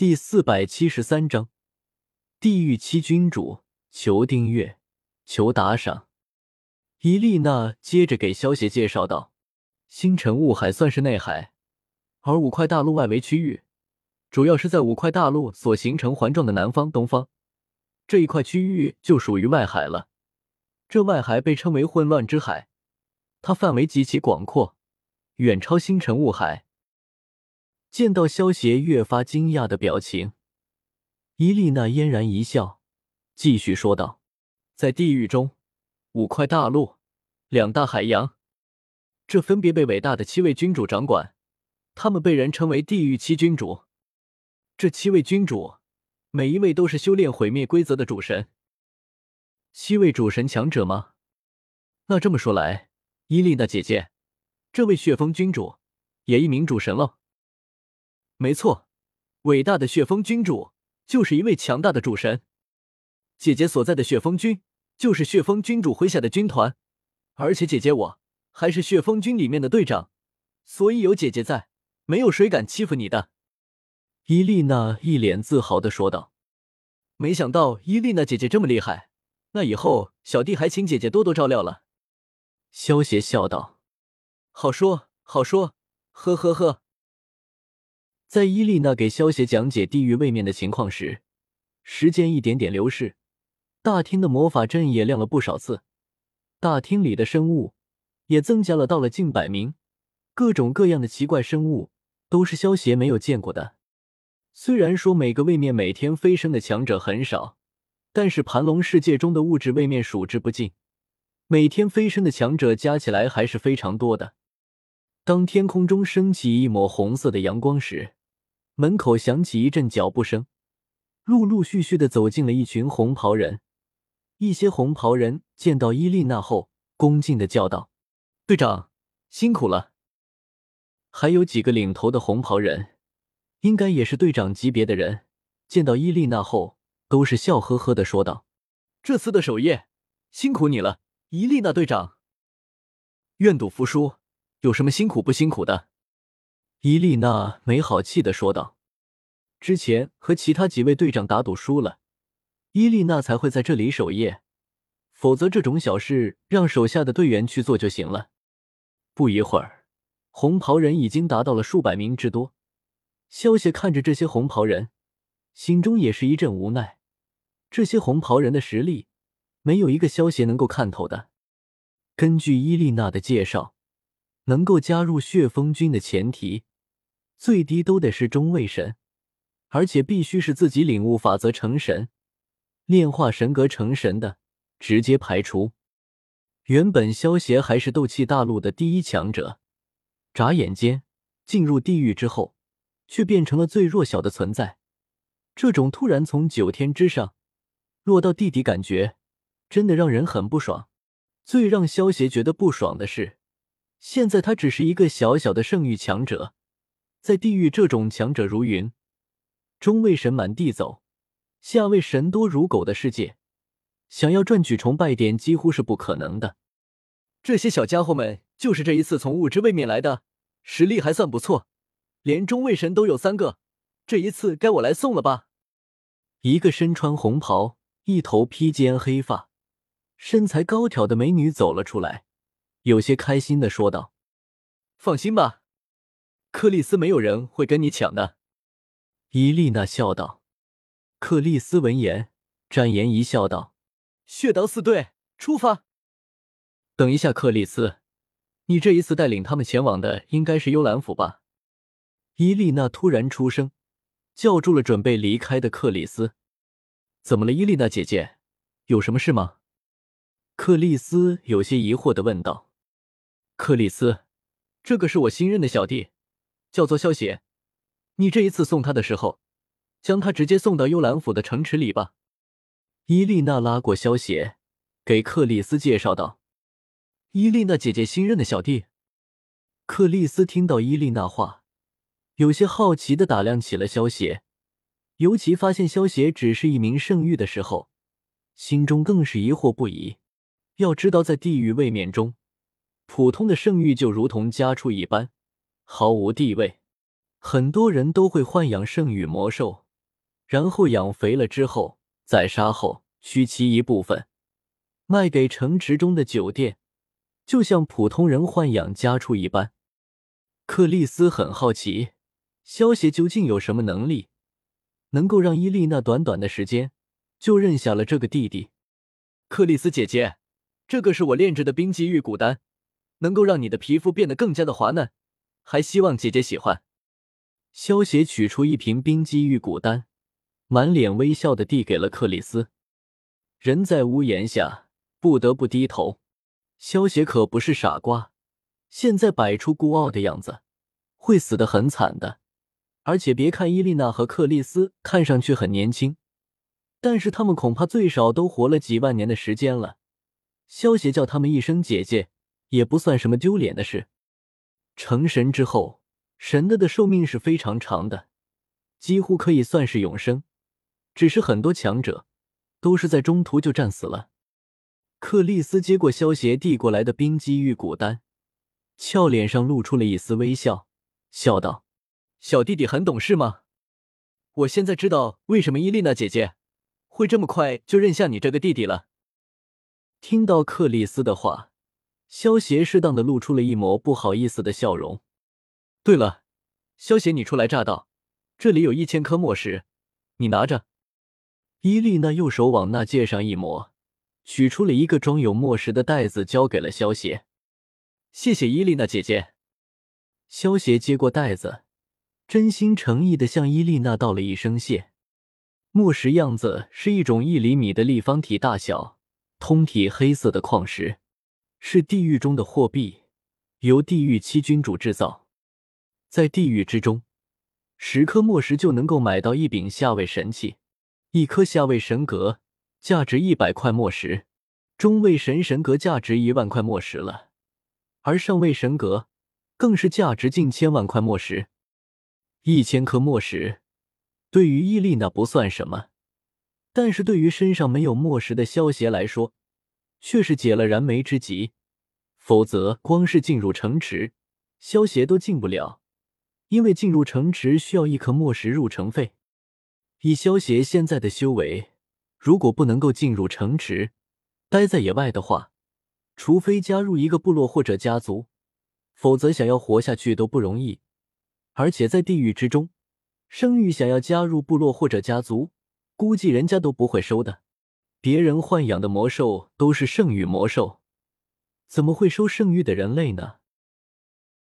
第四百七十三章，地狱七君主，求订阅，求打赏。伊丽娜接着给萧协介绍道：“星辰雾海算是内海，而五块大陆外围区域，主要是在五块大陆所形成环状的南方、东方这一块区域就属于外海了。这外海被称为混乱之海，它范围极其广阔，远超星辰雾海。”见到萧协越发惊讶的表情，伊丽娜嫣然一笑，继续说道：“在地狱中，五块大陆，两大海洋，这分别被伟大的七位君主掌管，他们被人称为地狱七君主。这七位君主，每一位都是修炼毁灭规则的主神。七位主神强者吗？那这么说来，伊丽娜姐姐，这位血风君主也一名主神了？”没错，伟大的血风君主就是一位强大的主神。姐姐所在的血风军就是血风君主麾下的军团，而且姐姐我还是血风军里面的队长，所以有姐姐在，没有谁敢欺负你的。伊丽娜一脸自豪的说道：“没想到伊丽娜姐姐这么厉害，那以后小弟还请姐姐多多照料了。”萧邪笑道：“好说好说，呵呵呵。”在伊丽娜给萧协讲解地狱位面的情况时，时间一点点流逝，大厅的魔法阵也亮了不少次，大厅里的生物也增加了到了近百名，各种各样的奇怪生物都是萧协没有见过的。虽然说每个位面每天飞升的强者很少，但是盘龙世界中的物质位面数之不尽，每天飞升的强者加起来还是非常多的。当天空中升起一抹红色的阳光时，门口响起一阵脚步声，陆陆续续的走进了一群红袍人。一些红袍人见到伊丽娜后，恭敬的叫道：“队长，辛苦了。”还有几个领头的红袍人，应该也是队长级别的人，见到伊丽娜后，都是笑呵呵的说道：“这次的守夜，辛苦你了，伊丽娜队长。愿赌服输，有什么辛苦不辛苦的？”伊丽娜没好气的说道：“之前和其他几位队长打赌输了，伊丽娜才会在这里守夜，否则这种小事让手下的队员去做就行了。”不一会儿，红袍人已经达到了数百名之多。萧协看着这些红袍人，心中也是一阵无奈。这些红袍人的实力，没有一个萧协能够看透的。根据伊丽娜的介绍，能够加入血风军的前提。最低都得是中位神，而且必须是自己领悟法则成神、炼化神格成神的，直接排除。原本萧协还是斗气大陆的第一强者，眨眼间进入地狱之后，却变成了最弱小的存在。这种突然从九天之上落到地底，感觉真的让人很不爽。最让萧协觉得不爽的是，现在他只是一个小小的圣域强者。在地狱，这种强者如云，中位神满地走，下位神多如狗的世界，想要赚取崇拜点几乎是不可能的。这些小家伙们就是这一次从物质位面来的，实力还算不错，连中位神都有三个。这一次该我来送了吧？一个身穿红袍、一头披肩黑发、身材高挑的美女走了出来，有些开心的说道：“放心吧。”克里斯，没有人会跟你抢的。”伊丽娜笑道。克里斯闻言，展颜一笑，道：“血刀四队出发。”等一下，克里斯，你这一次带领他们前往的应该是幽兰府吧？”伊丽娜突然出声，叫住了准备离开的克里斯。“怎么了，伊丽娜姐姐？有什么事吗？”克里斯有些疑惑的问道。“克里斯，这个是我新认的小弟。”叫做萧邪，你这一次送他的时候，将他直接送到幽兰府的城池里吧。伊丽娜拉过萧邪，给克里斯介绍道：“伊丽娜姐姐新任的小弟。”克里斯听到伊丽娜话，有些好奇的打量起了萧邪，尤其发现萧邪只是一名圣域的时候，心中更是疑惑不已。要知道，在地狱位面中，普通的圣域就如同家畜一般。毫无地位，很多人都会豢养圣域魔兽，然后养肥了之后，再杀后取其一部分，卖给城池中的酒店，就像普通人豢养家畜一般。克里斯很好奇，萧协究竟有什么能力，能够让伊丽娜短短的时间就认下了这个弟弟。克里斯姐姐，这个是我炼制的冰肌玉骨丹，能够让你的皮肤变得更加的滑嫩，还希望姐姐喜欢。萧协取出一瓶冰肌玉骨丹，满脸微笑的递给了克里斯。人在屋檐下，不得不低头。萧协可不是傻瓜，现在摆出孤傲的样子，会死得很惨的。而且别看伊丽娜和克里斯看上去很年轻，但是他们恐怕最少都活了几万年的时间了。萧协叫他们一声姐姐，也不算什么丢脸的事。成神之后。神的的寿命是非常长的，几乎可以算是永生。只是很多强者都是在中途就战死了。克里斯接过萧协递过来的冰肌玉骨丹，俏脸上露出了一丝微笑，笑道：“小弟弟很懂事吗？我现在知道为什么伊丽娜姐姐会这么快就认下你这个弟弟了。”听到克里斯的话，萧协适当的露出了一抹不好意思的笑容。对了，萧协，你初来乍到，这里有一千颗墨石，你拿着。伊丽娜右手往那戒上一抹，取出了一个装有墨石的袋子，交给了萧协。谢谢伊丽娜姐姐。萧协接过袋子，真心诚意的向伊丽娜道了一声谢。墨石样子是一种一厘米的立方体大小、通体黑色的矿石，是地狱中的货币，由地狱七君主制造。在地狱之中，十颗墨石就能够买到一柄下位神器，一颗下位神格价值一百块墨石，中位神神格价值一万块墨石了，而上位神格更是价值近千万块墨石。一千颗墨石对于伊丽娜不算什么，但是对于身上没有墨石的萧协来说，却是解了燃眉之急。否则，光是进入城池，萧协都进不了。因为进入城池需要一颗墨石入城费，以萧协现在的修为，如果不能够进入城池，待在野外的话，除非加入一个部落或者家族，否则想要活下去都不容易。而且在地狱之中，生育想要加入部落或者家族，估计人家都不会收的。别人豢养的魔兽都是圣域魔兽，怎么会收圣域的人类呢？